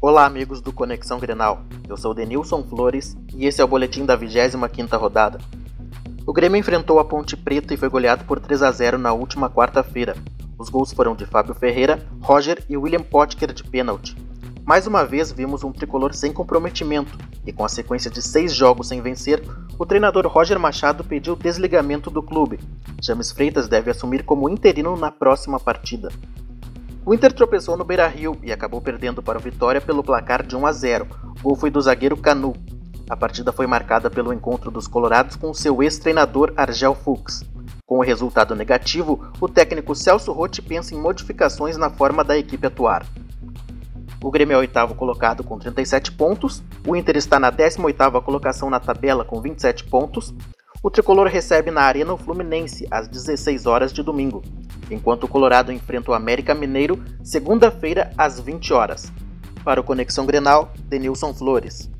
Olá, amigos do Conexão Grenal. Eu sou Denilson Flores e esse é o boletim da 25ª rodada. O Grêmio enfrentou a Ponte Preta e foi goleado por 3 a 0 na última quarta-feira. Os gols foram de Fábio Ferreira, Roger e William Potker de pênalti. Mais uma vez vimos um tricolor sem comprometimento e com a sequência de seis jogos sem vencer, o treinador Roger Machado pediu desligamento do clube. James Freitas deve assumir como interino na próxima partida. O Inter tropeçou no Beira-Rio e acabou perdendo para o Vitória pelo placar de 1 a 0. O gol foi do zagueiro Canu. A partida foi marcada pelo encontro dos colorados com seu ex-treinador Argel Fuchs. Com o resultado negativo, o técnico Celso Rotti pensa em modificações na forma da equipe atuar. O Grêmio é oitavo colocado com 37 pontos, o Inter está na 18ª colocação na tabela com 27 pontos. O tricolor recebe na Arena o Fluminense às 16 horas de domingo enquanto o Colorado enfrenta o América Mineiro segunda-feira às 20 horas. Para o Conexão Grenal, Denilson Flores.